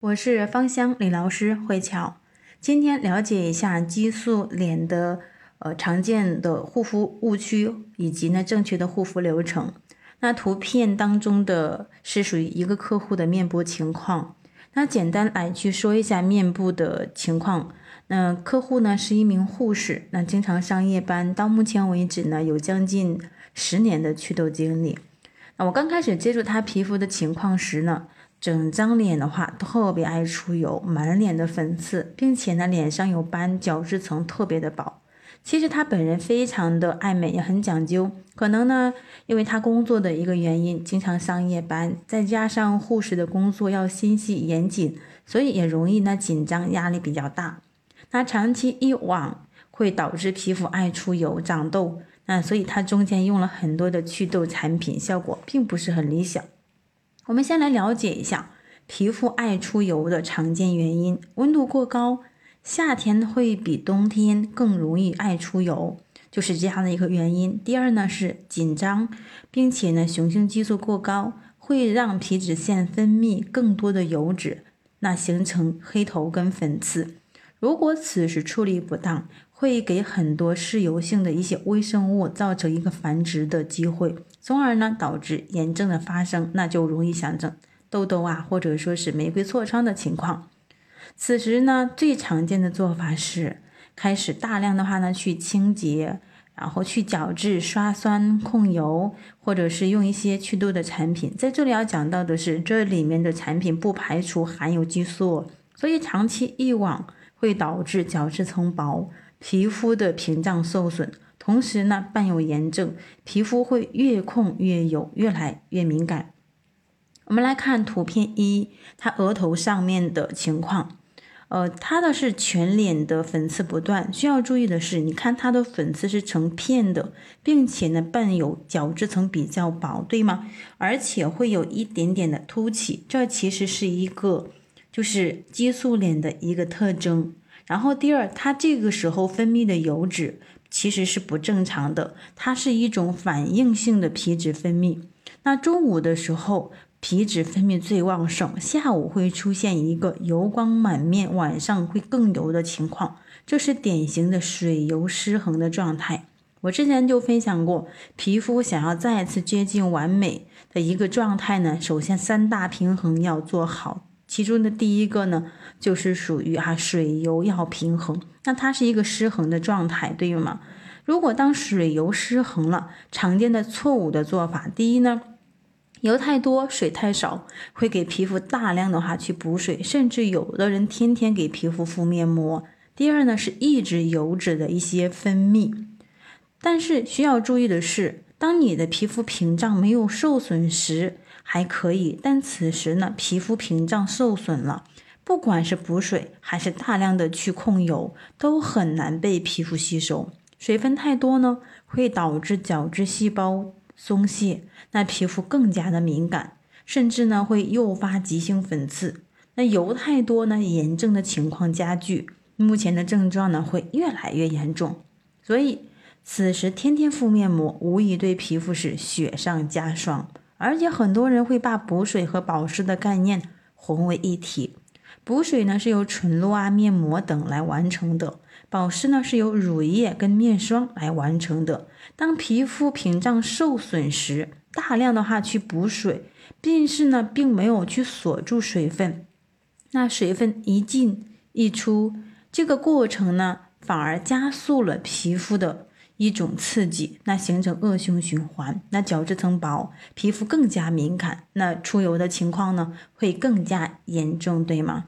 我是芳香理疗师慧巧，今天了解一下激素脸的呃常见的护肤误区以及呢正确的护肤流程。那图片当中的是属于一个客户的面部情况。那简单来去说一下面部的情况。那客户呢是一名护士，那经常上夜班，到目前为止呢有将近十年的祛痘经历。那我刚开始接触他皮肤的情况时呢。整张脸的话特别爱出油，满脸的粉刺，并且呢脸上有斑，角质层特别的薄。其实他本人非常的爱美，也很讲究。可能呢，因为他工作的一个原因，经常上夜班，再加上护士的工作要心细严谨，所以也容易呢紧张，压力比较大。那长期以往会导致皮肤爱出油、长痘。那所以他中间用了很多的祛痘产品，效果并不是很理想。我们先来了解一下皮肤爱出油的常见原因：温度过高，夏天会比冬天更容易爱出油，就是这样的一个原因。第二呢是紧张，并且呢雄性激素过高会让皮脂腺分泌更多的油脂，那形成黑头跟粉刺。如果此时处理不当，会给很多嗜油性的一些微生物造成一个繁殖的机会，从而呢导致炎症的发生，那就容易形成痘痘啊，或者说是玫瑰痤疮的情况。此时呢，最常见的做法是开始大量的话呢去清洁，然后去角质、刷酸、控油，或者是用一些祛痘的产品。在这里要讲到的是，这里面的产品不排除含有激素，所以长期以往会导致角质层薄。皮肤的屏障受损，同时呢伴有炎症，皮肤会越控越油，越来越敏感。我们来看图片一，他额头上面的情况，呃，他的是全脸的粉刺不断。需要注意的是，你看他的粉刺是成片的，并且呢伴有角质层比较薄，对吗？而且会有一点点的凸起，这其实是一个就是激素脸的一个特征。然后第二，它这个时候分泌的油脂其实是不正常的，它是一种反应性的皮脂分泌。那中午的时候皮脂分泌最旺盛，下午会出现一个油光满面，晚上会更油的情况，这是典型的水油失衡的状态。我之前就分享过，皮肤想要再次接近完美的一个状态呢，首先三大平衡要做好。其中的第一个呢，就是属于哈水油要平衡，那它是一个失衡的状态，对吗？如果当水油失衡了，常见的错误的做法，第一呢，油太多水太少，会给皮肤大量的话去补水，甚至有的人天天给皮肤敷面膜。第二呢，是抑制油脂的一些分泌，但是需要注意的是，当你的皮肤屏障没有受损时。还可以，但此时呢，皮肤屏障受损了，不管是补水还是大量的去控油，都很难被皮肤吸收。水分太多呢，会导致角质细胞松懈，那皮肤更加的敏感，甚至呢会诱发急性粉刺。那油太多呢，炎症的情况加剧，目前的症状呢会越来越严重。所以此时天天敷面膜，无疑对皮肤是雪上加霜。而且很多人会把补水和保湿的概念混为一体，补水呢是由纯露啊、面膜等来完成的，保湿呢是由乳液跟面霜来完成的。当皮肤屏障受损时，大量的话去补水，但是呢并没有去锁住水分，那水分一进一出，这个过程呢反而加速了皮肤的。一种刺激，那形成恶性循环，那角质层薄，皮肤更加敏感，那出油的情况呢会更加严重，对吗？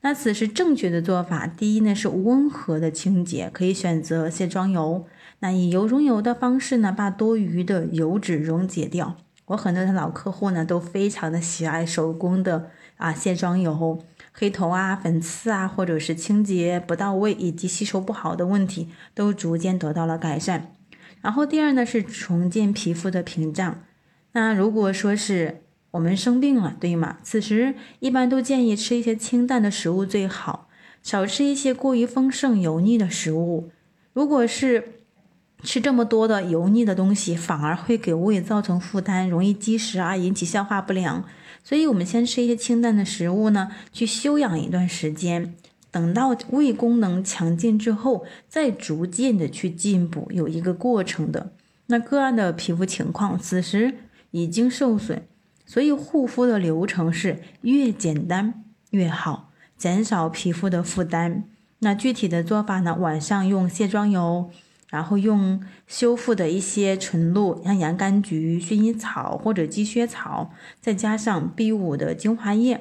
那此时正确的做法，第一呢是温和的清洁，可以选择卸妆油，那以油溶油的方式呢，把多余的油脂溶解掉。我很多的老客户呢都非常的喜爱手工的啊卸妆油。黑头啊、粉刺啊，或者是清洁不到位以及吸收不好的问题，都逐渐得到了改善。然后第二呢是重建皮肤的屏障。那如果说是我们生病了，对吗？此时一般都建议吃一些清淡的食物最好，少吃一些过于丰盛油腻的食物。如果是吃这么多的油腻的东西，反而会给胃造成负担，容易积食啊，引起消化不良。所以我们先吃一些清淡的食物呢，去休养一段时间，等到胃功能强健之后，再逐渐的去进补，有一个过程的。那个案的皮肤情况此时已经受损，所以护肤的流程是越简单越好，减少皮肤的负担。那具体的做法呢？晚上用卸妆油，然后用修复的一些纯露，像洋甘菊、薰衣草或者积雪草，再加上 B 五的精华液。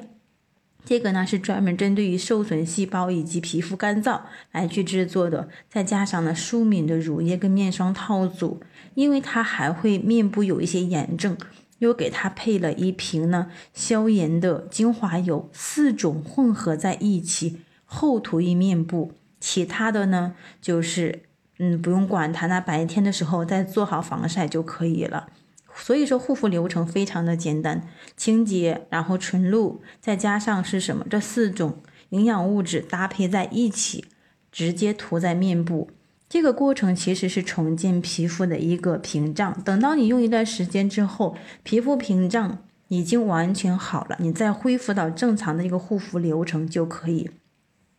这个呢是专门针对于受损细胞以及皮肤干燥来去制作的。再加上呢舒敏的乳液跟面霜套组，因为它还会面部有一些炎症，又给它配了一瓶呢消炎的精华油，四种混合在一起。厚涂于面部，其他的呢就是，嗯，不用管它，那白天的时候再做好防晒就可以了。所以说护肤流程非常的简单，清洁，然后纯露，再加上是什么？这四种营养物质搭配在一起，直接涂在面部。这个过程其实是重建皮肤的一个屏障。等到你用一段时间之后，皮肤屏障已经完全好了，你再恢复到正常的一个护肤流程就可以。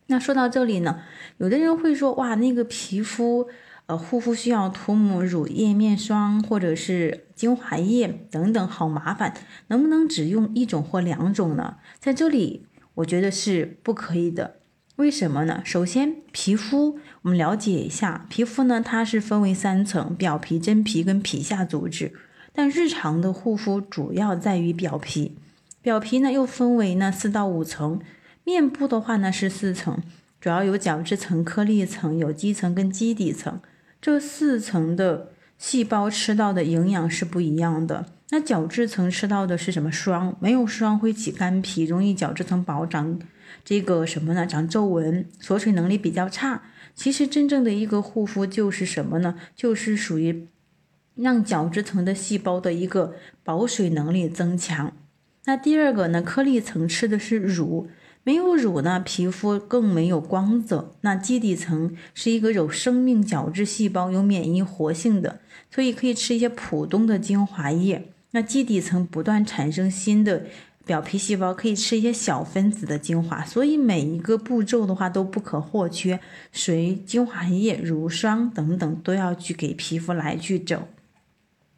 那说到这里呢，有的人会说，哇，那个皮肤，呃，护肤需要涂抹乳液、面霜或者是精华液等等，好麻烦，能不能只用一种或两种呢？在这里，我觉得是不可以的。为什么呢？首先，皮肤我们了解一下，皮肤呢，它是分为三层：表皮、真皮跟皮下组织。但日常的护肤主要在于表皮，表皮呢又分为呢四到五层。面部的话呢是四层，主要有角质层、颗粒层、有基层跟基底层。这四层的细胞吃到的营养是不一样的。那角质层吃到的是什么霜？没有霜会起干皮，容易角质层薄长这个什么呢？长皱纹，锁水能力比较差。其实真正的一个护肤就是什么呢？就是属于让角质层的细胞的一个保水能力增强。那第二个呢？颗粒层吃的是乳。没有乳呢，皮肤更没有光泽。那基底层是一个有生命角质细胞，有免疫活性的，所以可以吃一些普通的精华液。那基底层不断产生新的表皮细胞，可以吃一些小分子的精华。所以每一个步骤的话都不可或缺，水、精华液、乳霜等等都要去给皮肤来去整。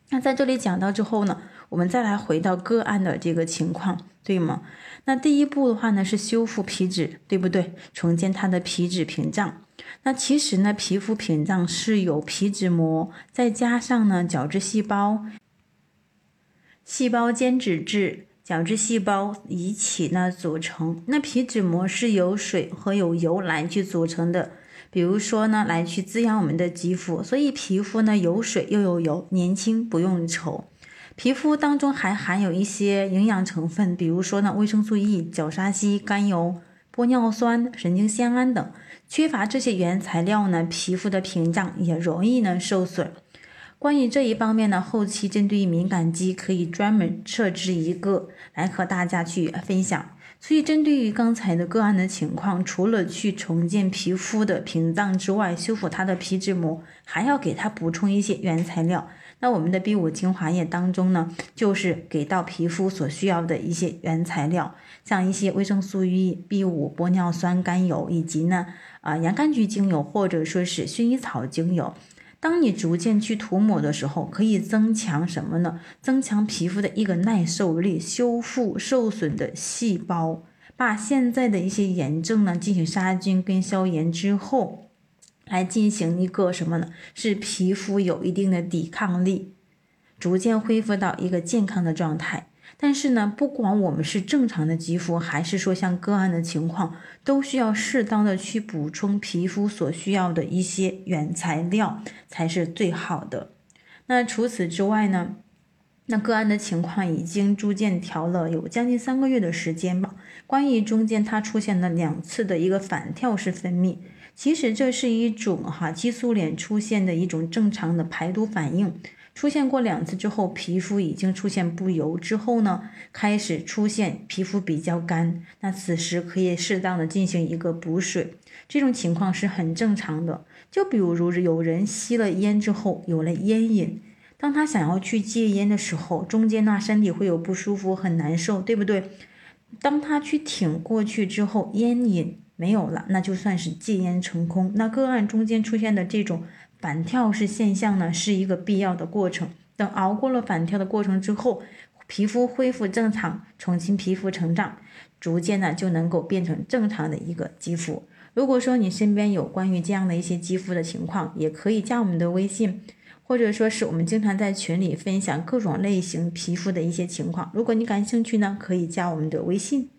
那在这里讲到之后呢，我们再来回到个案的这个情况，对吗？那第一步的话呢，是修复皮脂，对不对？重建它的皮脂屏障。那其实呢，皮肤屏障是由皮脂膜再加上呢角质细胞、细胞间脂质、角质细胞一起呢组成。那皮脂膜是由水和有油来去组成的。比如说呢，来去滋养我们的肌肤，所以皮肤呢有水又有油，年轻不用愁。皮肤当中还含有一些营养成分，比如说呢，维生素 E、角鲨烯、甘油、玻尿酸、神经酰胺等。缺乏这些原材料呢，皮肤的屏障也容易呢受损。关于这一方面呢，后期针对于敏感肌可以专门设置一个来和大家去分享。所以针对于刚才的个案的情况，除了去重建皮肤的屏障之外，修复它的皮脂膜，还要给它补充一些原材料。那我们的 B 五精华液当中呢，就是给到皮肤所需要的一些原材料，像一些维生素 E、B 五、玻尿酸、甘油，以及呢，啊洋甘菊精油或者说是薰衣草精油。当你逐渐去涂抹的时候，可以增强什么呢？增强皮肤的一个耐受力，修复受损的细胞，把现在的一些炎症呢进行杀菌跟消炎之后。来进行一个什么呢？是皮肤有一定的抵抗力，逐渐恢复到一个健康的状态。但是呢，不管我们是正常的肌肤，还是说像个案的情况，都需要适当的去补充皮肤所需要的一些原材料才是最好的。那除此之外呢，那个案的情况已经逐渐调了有将近三个月的时间吧。关于中间它出现了两次的一个反跳式分泌。其实这是一种哈激素脸出现的一种正常的排毒反应，出现过两次之后，皮肤已经出现不油之后呢，开始出现皮肤比较干，那此时可以适当的进行一个补水，这种情况是很正常的。就比如有人吸了烟之后有了烟瘾，当他想要去戒烟的时候，中间呢身体会有不舒服，很难受，对不对？当他去挺过去之后，烟瘾没有了，那就算是戒烟成功。那个案中间出现的这种反跳式现象呢，是一个必要的过程。等熬过了反跳的过程之后，皮肤恢复正常，重新皮肤成长，逐渐呢就能够变成正常的一个肌肤。如果说你身边有关于这样的一些肌肤的情况，也可以加我们的微信。或者说是我们经常在群里分享各种类型皮肤的一些情况，如果你感兴趣呢，可以加我们的微信。